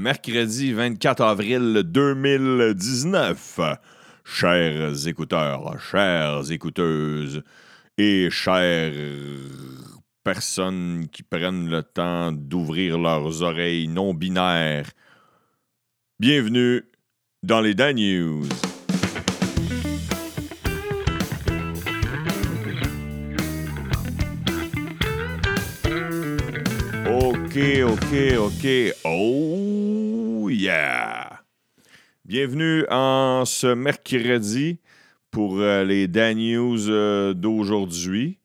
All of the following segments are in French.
mercredi 24 avril 2019. Chers écouteurs, chères écouteuses et chères personnes qui prennent le temps d'ouvrir leurs oreilles non binaires, bienvenue dans les Dan News. OK, OK, OK. Oh yeah! Bienvenue en ce mercredi pour euh, les Dan News euh, d'aujourd'hui.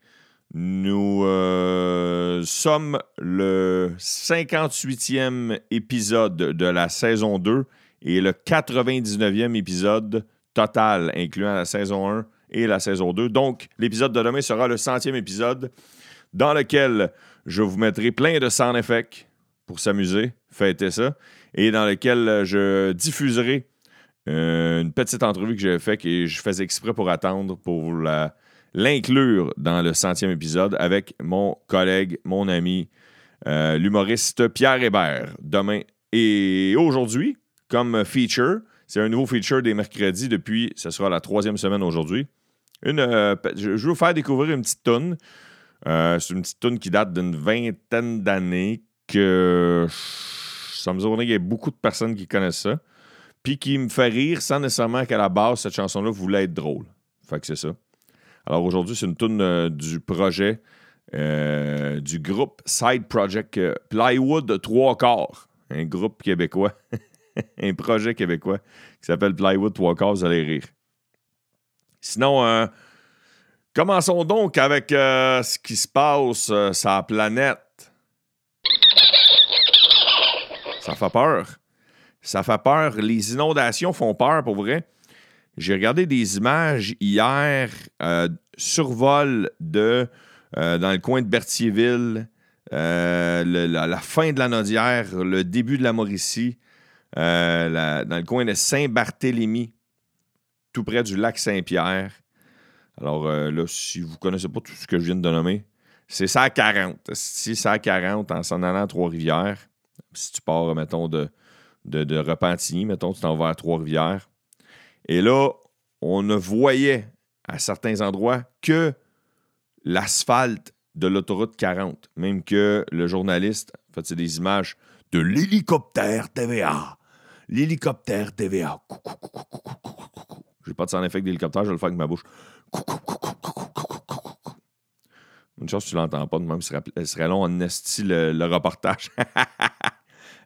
Nous euh, sommes le 58e épisode de la saison 2 et le 99e épisode total, incluant la saison 1 et la saison 2. Donc, l'épisode de demain sera le centième épisode dans lequel je vous mettrai plein de sound effects pour s'amuser, fêter ça, et dans lequel je diffuserai euh, une petite entrevue que j'ai faite et je faisais exprès pour attendre pour l'inclure dans le centième épisode avec mon collègue, mon ami, euh, l'humoriste Pierre Hébert. Demain et aujourd'hui, comme feature, c'est un nouveau feature des mercredis depuis, ce sera la troisième semaine aujourd'hui. Une, euh, je vais vous faire découvrir une petite tonne. c'est une petite tune qui date d'une vingtaine d'années que me dit qu'il y a beaucoup de personnes qui connaissent ça puis qui me fait rire sans nécessairement qu'à la base, cette chanson-là voulait être drôle. Fait que c'est ça. Alors aujourd'hui, c'est une tune euh, du projet euh, du groupe Side Project euh, Plywood Trois Quarts, un groupe québécois, un projet québécois qui s'appelle Plywood Trois Quarts, vous allez rire. Sinon, commençons donc avec ce qui se passe sur la planète. Ça fait peur. Ça fait peur. Les inondations font peur pour vrai. J'ai regardé des images hier, euh, survol de, euh, dans le coin de Berthierville, euh, la, fin de la Nodière, le début de la Mauricie, dans le coin de Saint-Barthélemy, tout près du lac Saint-Pierre. Alors là, si vous ne connaissez pas tout ce que je viens de nommer, c'est ça à 40. Si ça à 40 en s'en allant à Trois-Rivières, si tu pars, mettons, de, de, Repentigny, mettons, tu t'en vas à Trois-Rivières. Et là, on ne voyait à certains endroits que l'asphalte de l'autoroute 40. Même que le journaliste, c'est des images de l'hélicoptère TVA. L'hélicoptère TVA. Je n'ai pas de son effet d'hélicoptère, je vais le faire avec ma bouche. Une chose, tu l'entends pas, de même, ce serait long en esti le, le reportage.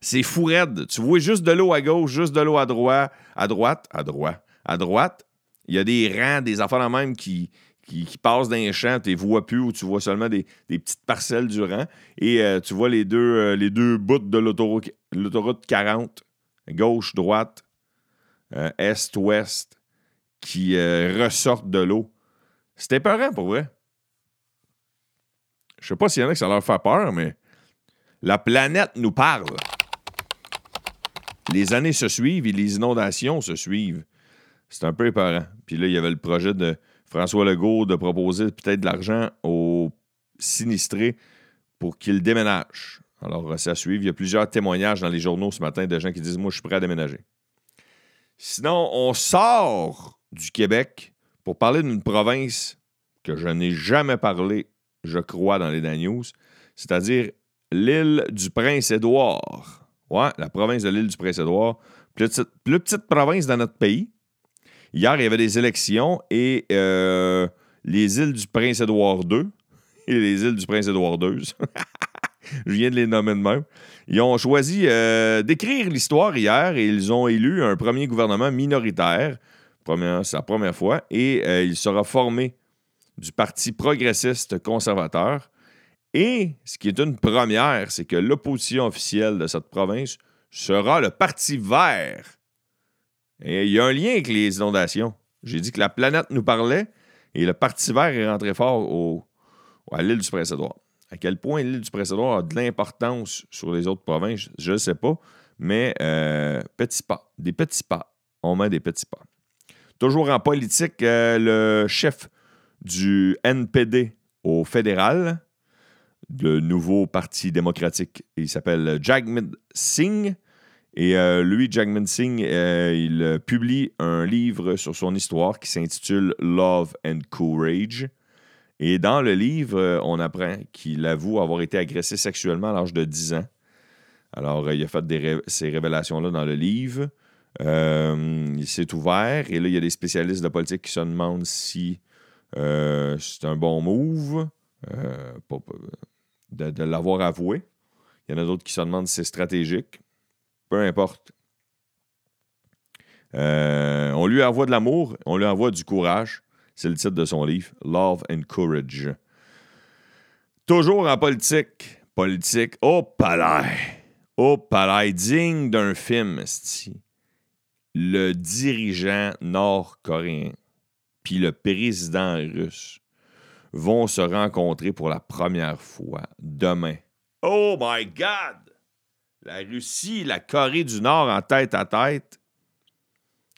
C'est fou raide. Tu vois juste de l'eau à gauche, juste de l'eau à droite, à droite, à droite, à droite. Il y a des rangs, des affaires en même qui, qui, passent dans les champs, tu les vois plus ou tu vois seulement des, petites parcelles du rang. Et euh, tu vois les deux, euh, les deux bouts de l'autoroute 40, gauche, droite, euh, est, ouest, qui ressortent de l'eau. C'était épeurant pour vrai. Je sais pas s'il y en a que ça leur fait peur, mais la planète nous parle les années se suivent et les inondations se suivent. C'est un peu épeurant. Puis là, il y avait le projet de François Legault de proposer peut-être de l'argent aux sinistrés pour qu'ils déménagent. Alors, ça suit. Il y a plusieurs témoignages dans les journaux ce matin de gens qui disent Moi, je suis prêt à déménager. Sinon, on sort du Québec pour parler d'une province que je n'ai jamais parlé, je crois, dans les Dan News, c'est-à-dire l'île du Prince-Édouard. Ouais, la province de l'île du Prince-Édouard. Plus petite, province dans notre pays. Hier, il y avait des élections et euh, les îles du Prince-Édouard II et les îles du Prince-Édouard II, je viens de les nommer de même, ils ont choisi euh, d'écrire l'histoire hier et ils ont élu un premier gouvernement minoritaire. C'est la première fois. Et euh, il sera formé du Parti progressiste conservateur. Et ce qui est une première, c'est que l'opposition officielle de cette province sera le Parti vert. Et il y a un lien avec les inondations. J'ai dit que la planète nous parlait et le Parti vert est rentré fort au, à l'île du Prince-Édouard. À quel point l'île du Prince-Édouard a de l'importance sur les autres provinces, je ne sais pas, mais euh, petits pas, des petits pas. On met des petits pas. Toujours en politique, euh, le chef du NPD au fédéral, le nouveau Parti démocratique. Il s'appelle Jagmeet Singh. Et lui, Jackman Singh, il publie un livre sur son histoire qui s'intitule Love and Courage. Et dans le livre, on apprend qu'il avoue avoir été agressé sexuellement à l'âge de 10 ans. Alors, il a fait ces révélations-là dans le livre. il s'est ouvert et là, il y a des spécialistes de politique qui se demandent si c'est un bon move de, l'avoir avoué. Il y en a d'autres qui se demandent si c'est stratégique. Peu importe. Euh, on lui envoie de l'amour, on lui envoie du courage. C'est le titre de son livre, Love and Courage. Toujours en politique. Politique au palais. Au palais, digne d'un film, Le dirigeant nord-coréen puis le président russe vont se rencontrer pour la première fois demain Oh my God! La Russie, la Corée du Nord en tête à tête.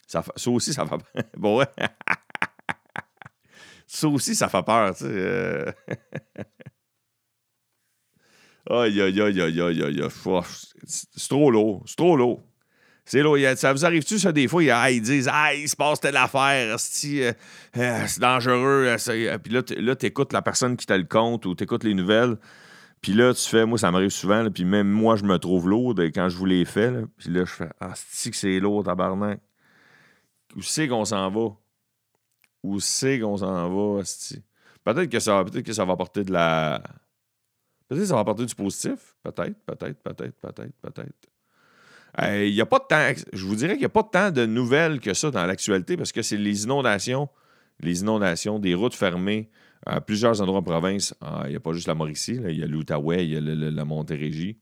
Ça, ça aussi, ça fait bon, ouais. ça aussi, ça fait peur, tu sais. Euh. aïe, aïe, aïe, aïe, aïe, aïe. C'est trop lourd. C'est trop lourd. C'est lourd. Ça vous arrive-tu, ça, des fois? Ils disent Ah, il se passe telle affaire, euh, euh, c'est dangereux. Puis là, tu écoutes la personne qui t'a le compte ou tu écoutes les nouvelles. Puis là, tu fais, moi, ça m'arrive souvent, puis même moi, je me trouve lourd quand je vous l'ai fait. Puis là, je fais, ah, c'est que c'est lourd, tabarnak. Où c'est qu'on s'en va? Où c'est qu'on s'en va, Peut-être que, ça, peut que ça va apporter de la. Peut-être que ça va apporter du positif? Peut-être, peut-être, peut-être, peut-être, peut-être. N'y a pas de temps. Je vous dirais qu'il n'y a pas tant de nouvelles que ça dans l'actualité parce que c'est les inondations, les inondations, des routes fermées, à plusieurs endroits en province. Ah, il n'y a pas juste la Mauricie, il y a l'Outaouais, il y a la Montérégie.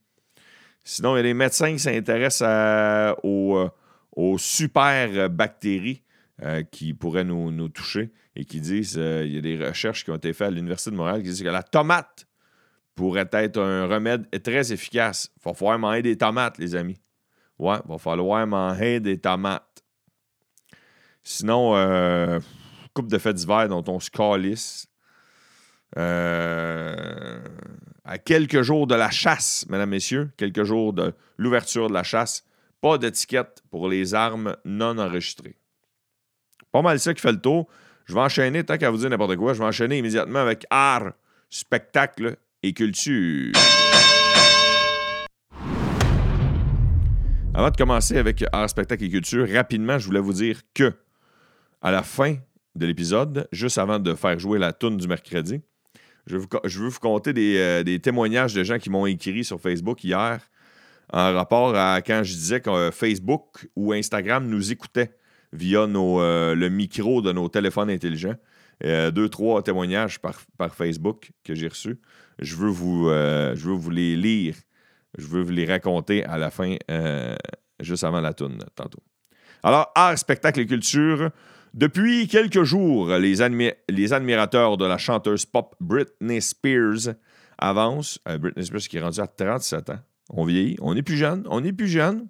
Sinon, il y a des médecins qui s'intéressent aux, euh, aux, super bactéries euh, qui pourraient nous, toucher et qui disent euh, il y a des recherches qui ont été faites à l'Université de Montréal qui disent que la tomate pourrait être un remède très efficace. Il va falloir manger des tomates, les amis. Ouais, va falloir manger des tomates. Sinon, coupe de fêtes d'hiver dont on se calisse. Euh, à quelques jours de la chasse, mesdames, messieurs, quelques jours de l'ouverture de la chasse, pas d'étiquette pour les armes non enregistrées. Pas mal ça qui fait le tour. Je vais enchaîner, tant qu'à vous dire n'importe quoi, je vais enchaîner immédiatement avec art, spectacle et culture. Avant de commencer avec art, spectacle et culture, rapidement, je voulais vous dire que à la fin de l'épisode, juste avant de faire jouer la toune du mercredi, je veux vous, conter euh, des, témoignages de gens qui m'ont écrit sur Facebook hier en rapport à quand je disais que euh, Facebook ou Instagram nous écoutait via euh, le micro de nos téléphones intelligents. deux, trois témoignages par, Facebook que j'ai reçus. Je veux, vous, je veux vous les lire. Je veux vous les raconter à la fin, juste avant la toune, tantôt. Alors, art, spectacle et culture. Depuis quelques jours, les, admirateurs de la chanteuse pop Britney Spears avancent. Euh, Britney Spears qui est rendue à 37 ans. On vieillit, on est plus jeune, on est plus jeune.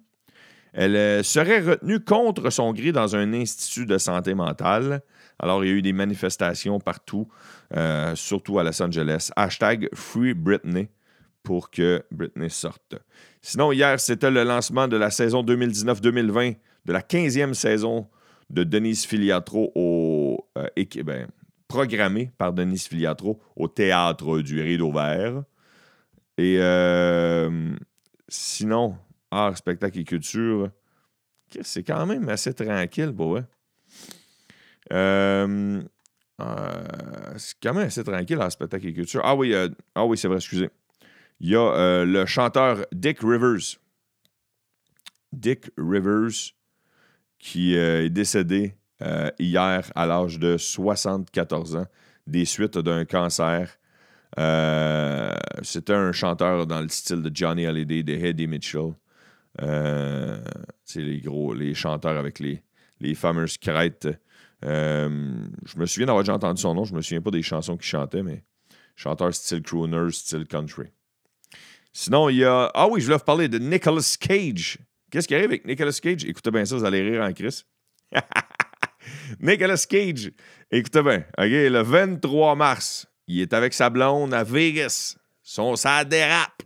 Elle euh, serait retenue contre son gré dans un institut de santé mentale. Alors, il y a eu des manifestations partout, euh, surtout à Los Angeles. Hashtag Free Britney pour que Britney sorte. Sinon, hier, c'était le lancement de la saison 2019-2020, de la 15e saison de Denise Filiatro au. Euh, ben, programmé par Denise Filiatro au théâtre du Rideau Vert. Et euh, sinon, art, spectacle et culture, c'est quand même assez tranquille, bah ouais. Euh, c'est quand même assez tranquille, art, spectacle et culture. Ah oui, ah oui c'est vrai, excusez. Il y a le chanteur Dick Rivers. Dick Rivers qui euh, est décédé euh, hier à l'âge de 74 ans des suites d'un cancer. Euh, c'était un chanteur dans le style de Johnny Hallyday, de Eddie Mitchell. c'est les gros, les chanteurs avec les, les fameuses crêtes. je me souviens d'avoir déjà entendu son nom, je me souviens pas des chansons qu'il chantait, mais chanteur style crooner, style country. Sinon, il y a. Ah oui, je voulais vous parler de Nicolas Cage. Qu'est-ce qui arrive avec Nicolas Cage? Écoutez bien ça, vous allez rire en crise. Nicolas Cage, écoutez bien, OK, le 23 mars, il est avec sa blonde à Vegas. Son, ça dérape.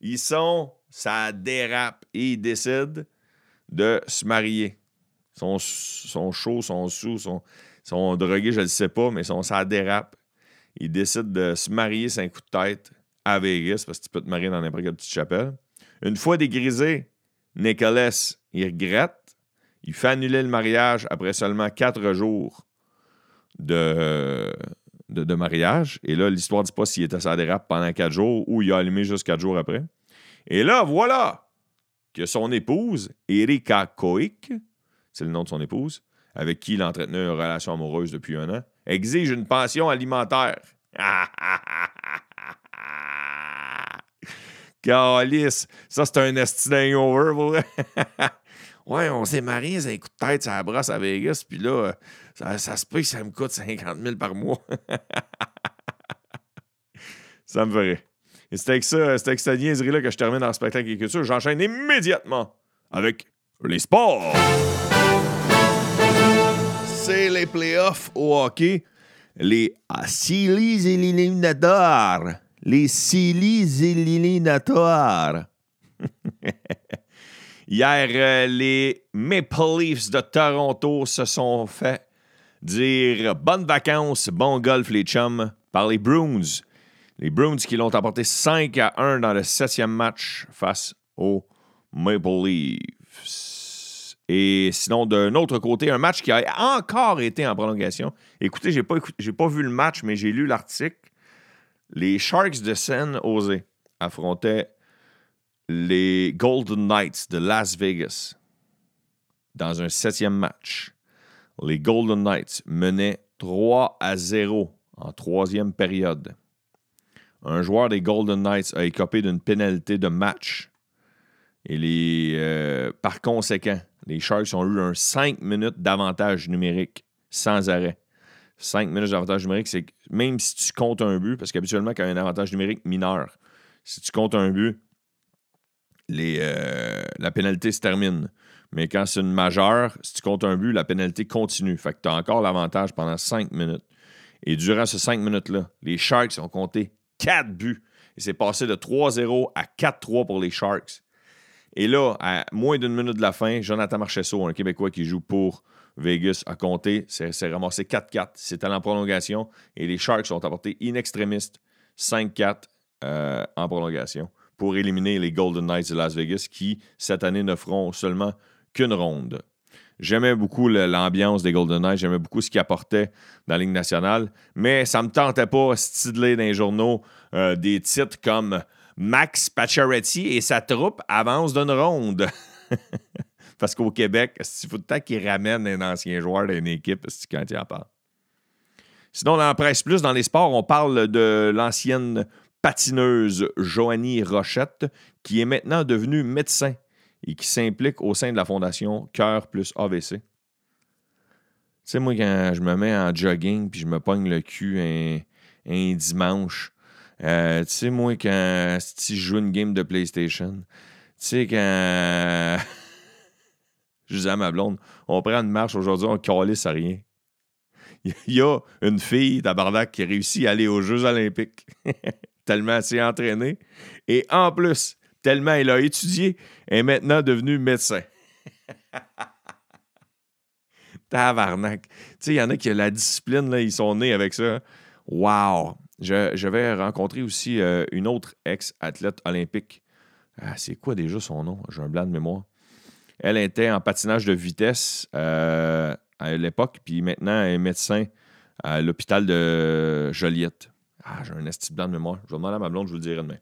Ils sont, ça dérape. et ils décident de se marier. Ils sont, sont chauds, sont sous, sont, sont drogués, je ne sais pas, mais sont, ça dérape. Ils décident de se marier c'est un coup de tête à parce que tu peux te marier dans n'importe quelle petite chapelle. Une fois dégrisé, Nicholas, il regrette. Il fait annuler le mariage après seulement quatre jours de, de, mariage. Et là, l'histoire ne dit pas s'il était sa dérape pendant quatre jours ou il a allumé juste quatre jours après. Et là, voilà que son épouse, Erika Koik, c'est le nom de son épouse, avec qui il entretenait une relation amoureuse depuis un an, exige une pension alimentaire. Calice, ça c'est un esti over, Ouais, on s'est mariés, ça coûte tête, ça brosse à Vegas, puis là, ça, se peut que ça me coûte 50 000 par mois. ça me ferait. Et c'est avec ça, c'est avec cette niaiserie-là que je termine dans le spectacle et culture. J'enchaîne immédiatement avec les sports. C'est les playoffs au hockey. Les Sillies éliminatoires. Les Sillies éliminatoires. Hier, euh, les Maple Leafs de Toronto se sont fait dire bonnes vacances, bon golf les chums par les Bruins. Les Bruins qui l'ont emporté 5 à 1 dans le septième match face aux Maple Leafs. Et sinon, d'un autre côté, un match qui a encore été en prolongation. Écoutez, j'ai pas, pas vu le match, mais j'ai lu l'article. Les Sharks de San Jose affrontaient les Golden Knights de Las Vegas dans un septième match. Les Golden Knights menaient 3 à 0 en troisième période. Un joueur des Golden Knights a écopé d'une pénalité de match. Et les, euh, par conséquent, les Sharks ont eu un 5 minutes d'avantage numérique sans arrêt. 5 minutes d'avantage numérique, c'est même si tu comptes un but, parce qu'habituellement, quand il y a un avantage numérique mineur, si tu comptes un but, les, euh, la pénalité se termine. Mais quand c'est une majeure, si tu comptes un but, la pénalité continue. Fait que tu as encore l'avantage pendant 5 minutes. Et durant ces 5 minutes-là, les Sharks ont compté 4 buts. Et c'est passé de 3-0 à 4-3 pour les Sharks. Et là, à moins d'une minute de la fin, Jonathan Marchesso, un Québécois qui joue pour Vegas, a compté. C'est ramassé 4-4. C'était en prolongation. Et les Sharks ont apporté in extremis 5-4 euh, en prolongation pour éliminer les Golden Knights de Las Vegas qui, cette année, ne feront seulement qu'une ronde. J'aimais beaucoup l'ambiance des Golden Knights, j'aimais beaucoup ce qu'ils apportaient dans la Ligue nationale, mais ça ne me tentait pas stidler dans les journaux euh, des titres comme Max Pacioretty et sa troupe avancent d'une ronde. Parce qu'au Québec, il faut le temps qu'ils ramènent un ancien joueur d'une équipe quand il en parle. Sinon, dans la presse plus, dans les sports, on parle de l'ancienne patineuse Joanie Rochette, qui est maintenant devenue médecin et qui s'implique au sein de la fondation Cœur plus AVC. Tu sais, moi, quand je me mets en jogging puis je me pogne le cul un, dimanche, euh, tu sais, moi, quand je joue une game de PlayStation, tu sais, quand je disais à ma blonde, on prend une marche aujourd'hui, on calisse à rien. Il y a une fille d'Abardac qui réussit à aller aux Jeux Olympiques. tellement elle s'est entraînée. Et en plus, tellement elle a étudié, elle est maintenant devenue médecin. Tabarnak. Tu sais, il y en a qui ont la discipline, ils sont nés avec ça. Wow! Je, vais rencontrer aussi euh, une autre ex-athlète olympique. Ah, c'est quoi déjà son nom? J'ai un blanc de mémoire. Elle était en patinage de vitesse euh, à l'époque, puis maintenant elle est médecin à l'hôpital de Joliette. Ah, j'ai un esti blanc de mémoire. Je vais demander à ma blonde, je vous le dirai demain.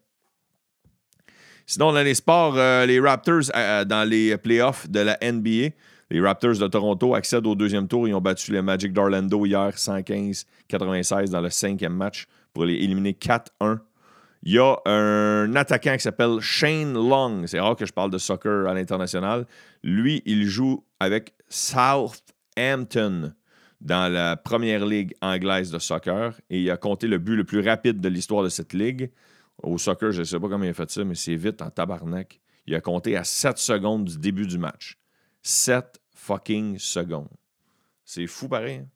Sinon, dans les sports, euh, les Raptors, euh, dans les playoffs de la NBA, les Raptors de Toronto accèdent au deuxième tour. Ils ont battu les Magic d'Orlando hier 115-96 dans le cinquième match pour les éliminer 4-1. Il y a un attaquant qui s'appelle Shane Long. C'est rare que je parle de soccer à l'international. Lui, il joue avec Southampton dans la première ligue anglaise de soccer et il a compté le but le plus rapide de l'histoire de cette ligue. Au soccer, je ne sais pas comment il a fait ça, mais c'est vite en tabarnak. Il a compté à 7 secondes du début du match. 7 fucking secondes. C'est fou pareil. Hein?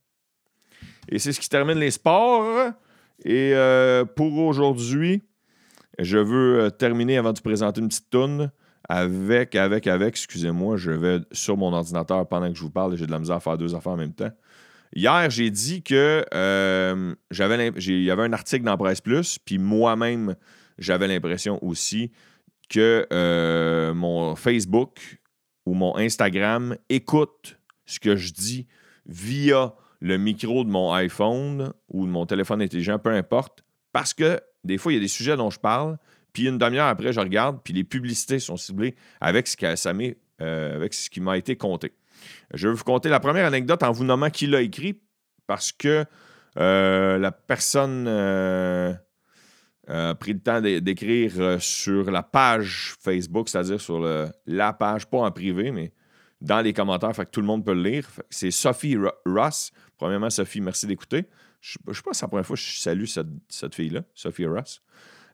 Et c'est ce qui termine les sports. Et euh, pour aujourd'hui, je veux euh, terminer avant de présenter une petite toune avec, avec, avec, excusez-moi, je vais sur mon ordinateur pendant que je vous parle j'ai de la misère à faire deux affaires en même temps. Hier, j'ai dit que euh, j'avais il y avait un article dans Presse Plus, puis moi-même, j'avais l'impression aussi que euh, mon Facebook ou mon Instagram écoute ce que je dis via le micro de mon iPhone ou de mon téléphone intelligent, peu importe, parce que des fois, il y a des sujets dont je parle, puis une demi-heure après, je regarde, puis les publicités sont ciblées avec ce, ça euh, avec ce qui m'a été compté. Je vais vous conter la première anecdote en vous nommant qui l'a écrit, parce que euh, la personne euh, a pris le temps d'écrire sur la page Facebook, c'est-à-dire sur la page, pas en privé, mais dans les commentaires, fait tout le monde peut le lire. C'est Sophie Ross. Premièrement, Sophie, merci d'écouter. Je ne sais pas si c'est la première fois que je salue cette, fille-là, Sophie Ross.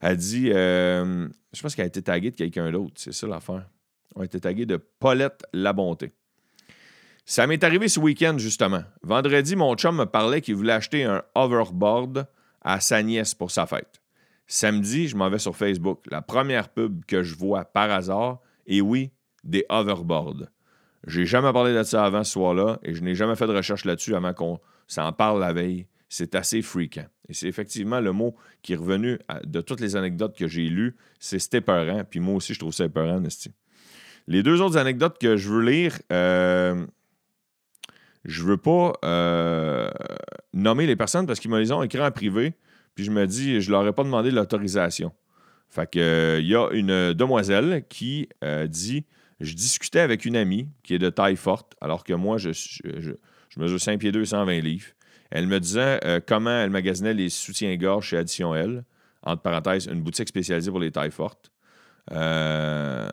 Elle dit, euh, je pense qu'elle a été taguée de quelqu'un d'autre, c'est ça l'affaire. Elle a été taguée de Paulette La Bonté. Ça m'est arrivé ce week-end, justement. Vendredi, mon chum me parlait qu'il voulait acheter un hoverboard à sa nièce pour sa fête. Samedi, je m'en vais sur Facebook. La première pub que je vois par hasard, et oui, des hoverboards. J'ai jamais parlé de ça avant ce soir-là et je n'ai jamais fait de recherche là-dessus avant qu'on s'en parle la veille. C'est assez freakant. Et c'est effectivement le mot qui est revenu de toutes les anecdotes que j'ai lues. C'est c'était épeurant. Puis moi aussi, je trouve ça épeurant, Nesty. Les deux autres anecdotes que je veux lire, euh, je veux pas euh, nommer les personnes parce qu'ils me les ont écrit en privé. Puis je me dis, je leur ai pas demandé l'autorisation. Fait que, il y a une demoiselle qui euh, dit je discutais avec une amie qui est de taille forte, alors que moi, je, mesure 5 pieds 2, 120 livres. Elle me disait euh, comment elle magasinait les soutiens-gorge chez Addition L, entre parenthèses, une boutique spécialisée pour les tailles fortes. 30 euh,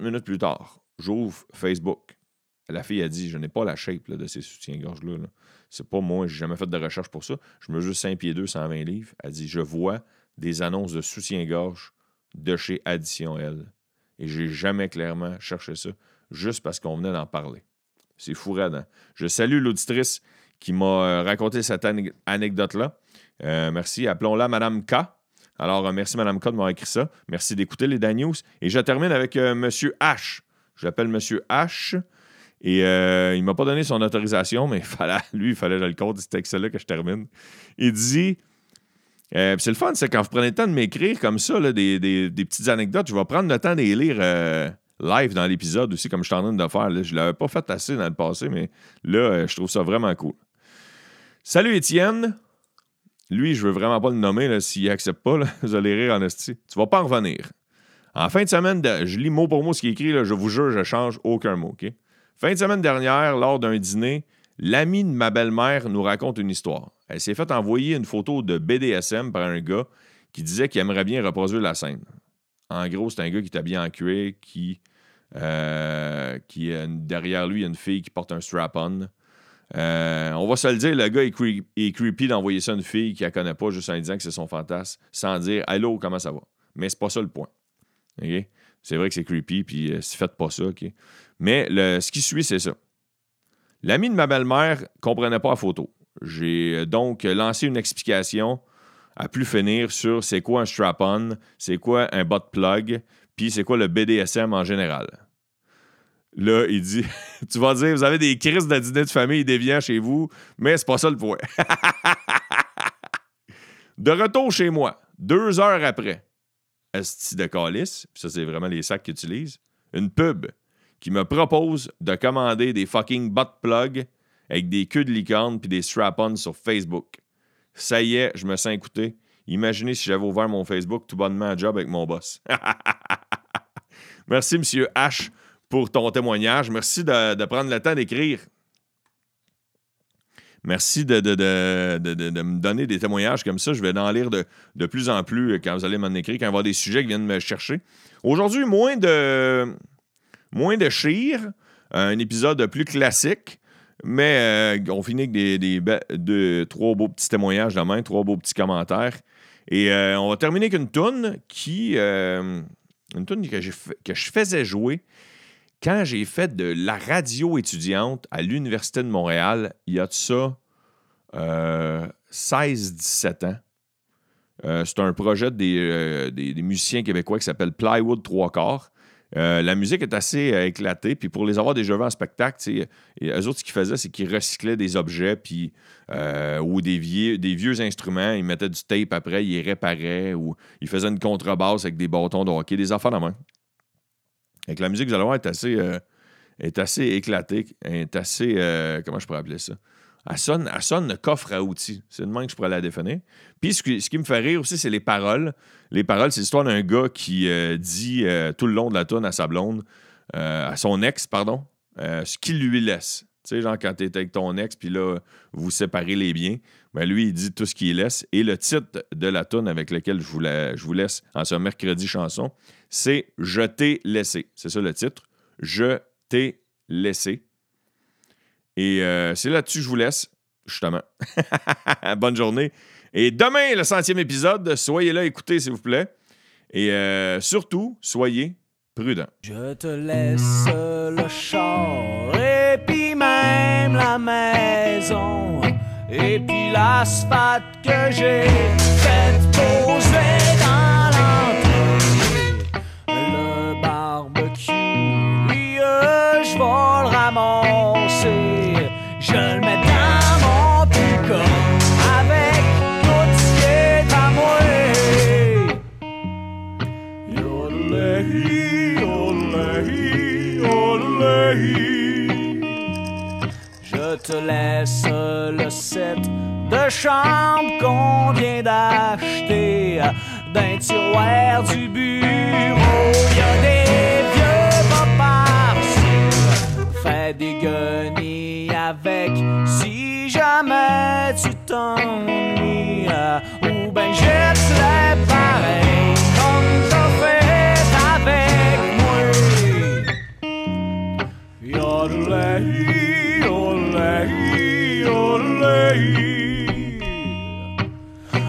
minutes plus tard, j'ouvre Facebook. La fille a dit Je n'ai pas la shape de ces soutiens-gorge-là. C'est pas moi, j'ai jamais fait de recherche pour ça. Je mesure 5 pieds 2, 120 livres. Elle dit Je vois des annonces de soutien-gorge de chez Addition L. Et j'ai jamais clairement cherché ça, juste parce qu'on venait d'en parler. C'est fou radant. Je salue l'auditrice qui m'a euh, raconté cette anecdote-là. Euh, merci. Appelons-la Madame K. Alors, euh, merci Madame K de m'avoir écrit ça. Merci d'écouter les Dan News. Et je termine avec Monsieur H. Je l'appelle Monsieur H. Et il ne m'a pas donné son autorisation, mais lui, il fallait que je le compte. C'est avec là que je termine. Il dit euh, c'est le fun, c'est quand vous prenez le temps de m'écrire comme ça, des, petites anecdotes, je vais prendre le temps de les lire euh, live dans l'épisode aussi, comme je suis en train de le faire. Je ne l'avais pas fait assez dans le passé, mais là, euh, je trouve ça vraiment cool. Salut Étienne. Lui, je veux vraiment pas le nommer s'il accepte pas. vous allez rire en esti. Tu vas pas en revenir. En fin de semaine, je lis mot pour mot ce qui est écrit. je vous jure, je change aucun mot. Fin de semaine dernière, lors d'un dîner, l'ami de ma belle-mère nous raconte une histoire. Elle s'est fait envoyer une photo de BDSM par un gars qui disait qu'il aimerait bien reproduire la scène. En gros, c'est un gars qui est habillé en cuir, qui, euh, qui derrière lui, il y a une fille qui porte un strap-on. Euh, on va se le dire, le gars est, creepy d'envoyer ça à une fille qui ne connaît pas juste en disant que c'est son fantasme, sans dire Allô, comment ça va? Mais c'est pas ça le point. C'est vrai que c'est creepy, puis euh, faites pas ça, Mais ce qui suit, c'est ça. L'ami de ma belle-mère comprenait pas la photo. J'ai euh, donc lancé une explication à plus finir sur c'est quoi un strap-on, c'est quoi un bot plug, puis c'est quoi le BDSM en général. Là, il dit Tu vas dire, vous avez des crises de dîner de famille déviants chez vous, mais c'est pas ça le point. de retour chez moi, deux heures après, Esti de calice, ça c'est vraiment les sacs qu'ils utilisent, une pub qui me propose de commander des fucking bot plugs avec des queues de licorne puis des strap-ons sur Facebook. Ça y est, je me sens écouté. Imaginez si j'avais ouvert mon Facebook tout bonnement à job avec mon boss. Merci, Monsieur H, pour ton témoignage. Merci de, prendre le temps d'écrire. Merci de, me donner des témoignages comme ça. Je vais en lire de, plus en plus quand vous allez m'en écrire, quand il y avoir des sujets qui viennent me chercher. Aujourd'hui, moins de, moins de chire, un épisode plus classique. Mais euh, on finit avec des, trois beaux petits témoignages de main, trois beaux petits commentaires. Et euh, on va terminer avec une toune qui. Euh, une toune que, je faisais jouer quand j'ai fait de la radio étudiante à l'Université de Montréal, il y a de ça 16-17 ans. c'est un projet des, des, musiciens québécois qui s'appelle Plywood Trois Quarts. Euh, la musique est assez euh, éclatée. Puis pour les avoir déjà vus en spectacle, eux autres, ce qu'ils faisaient, c'est qu'ils recyclaient des objets puis, euh, ou des vieux, instruments. Ils mettaient du tape après, ils les réparaient ou ils faisaient une contrebasse avec des bâtons de hockey, des affaires de main. La musique, vous allez voir, est assez, euh, est assez éclatée, est assez. euh, comment je pourrais appeler ça? Elle sonne, elle sonne coffre à outils. C'est de même que je pourrais la définir. Puis ce qui, me fait rire aussi, c'est les paroles. Les paroles, c'est l'histoire d'un gars qui euh, dit tout le long de la tonne à sa blonde, à son ex, pardon, ce qu'il lui laisse. Tu sais, genre quand t'es avec ton ex, puis là, vous séparez les biens, ben lui, il dit tout ce qu'il laisse. Et le titre de la tonne avec lequel je je vous laisse en ce mercredi chanson, c'est Je t'ai laissé. C'est ça le titre. Je t'ai laissé. Et euh, c'est là-dessus que je vous laisse, justement. Bonne journée. Et demain, le centième épisode. Soyez là, écoutez, s'il vous plaît. Et euh, surtout, soyez prudents. Je te laisse le char et puis même la maison et puis l'asphalte que j'ai fait poser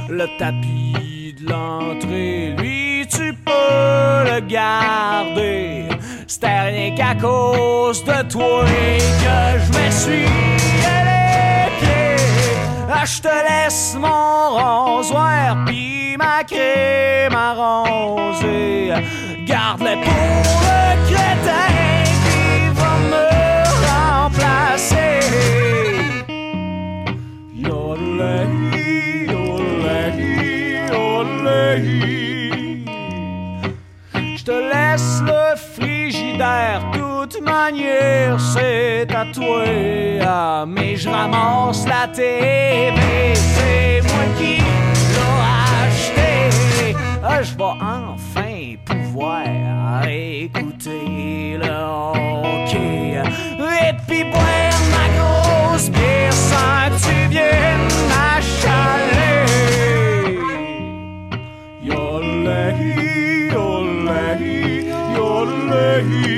Le tapis de l'entrée, lui, tu peux le garder. C'était rien qu'à cause de toi que je me suis pieds. Ah, je te laisse mon rasoir pis ma crème arrosée. Garde-les pour le crétin Je te laisse le frigidaire, toute manière, c'est à toi. Mais je ramasse la TV, c'est moi qui l'ai acheté. Ah, je vais enfin pouvoir écouter le hockey. Et puis boire ma grosse bière sans que tu viennes Yeah.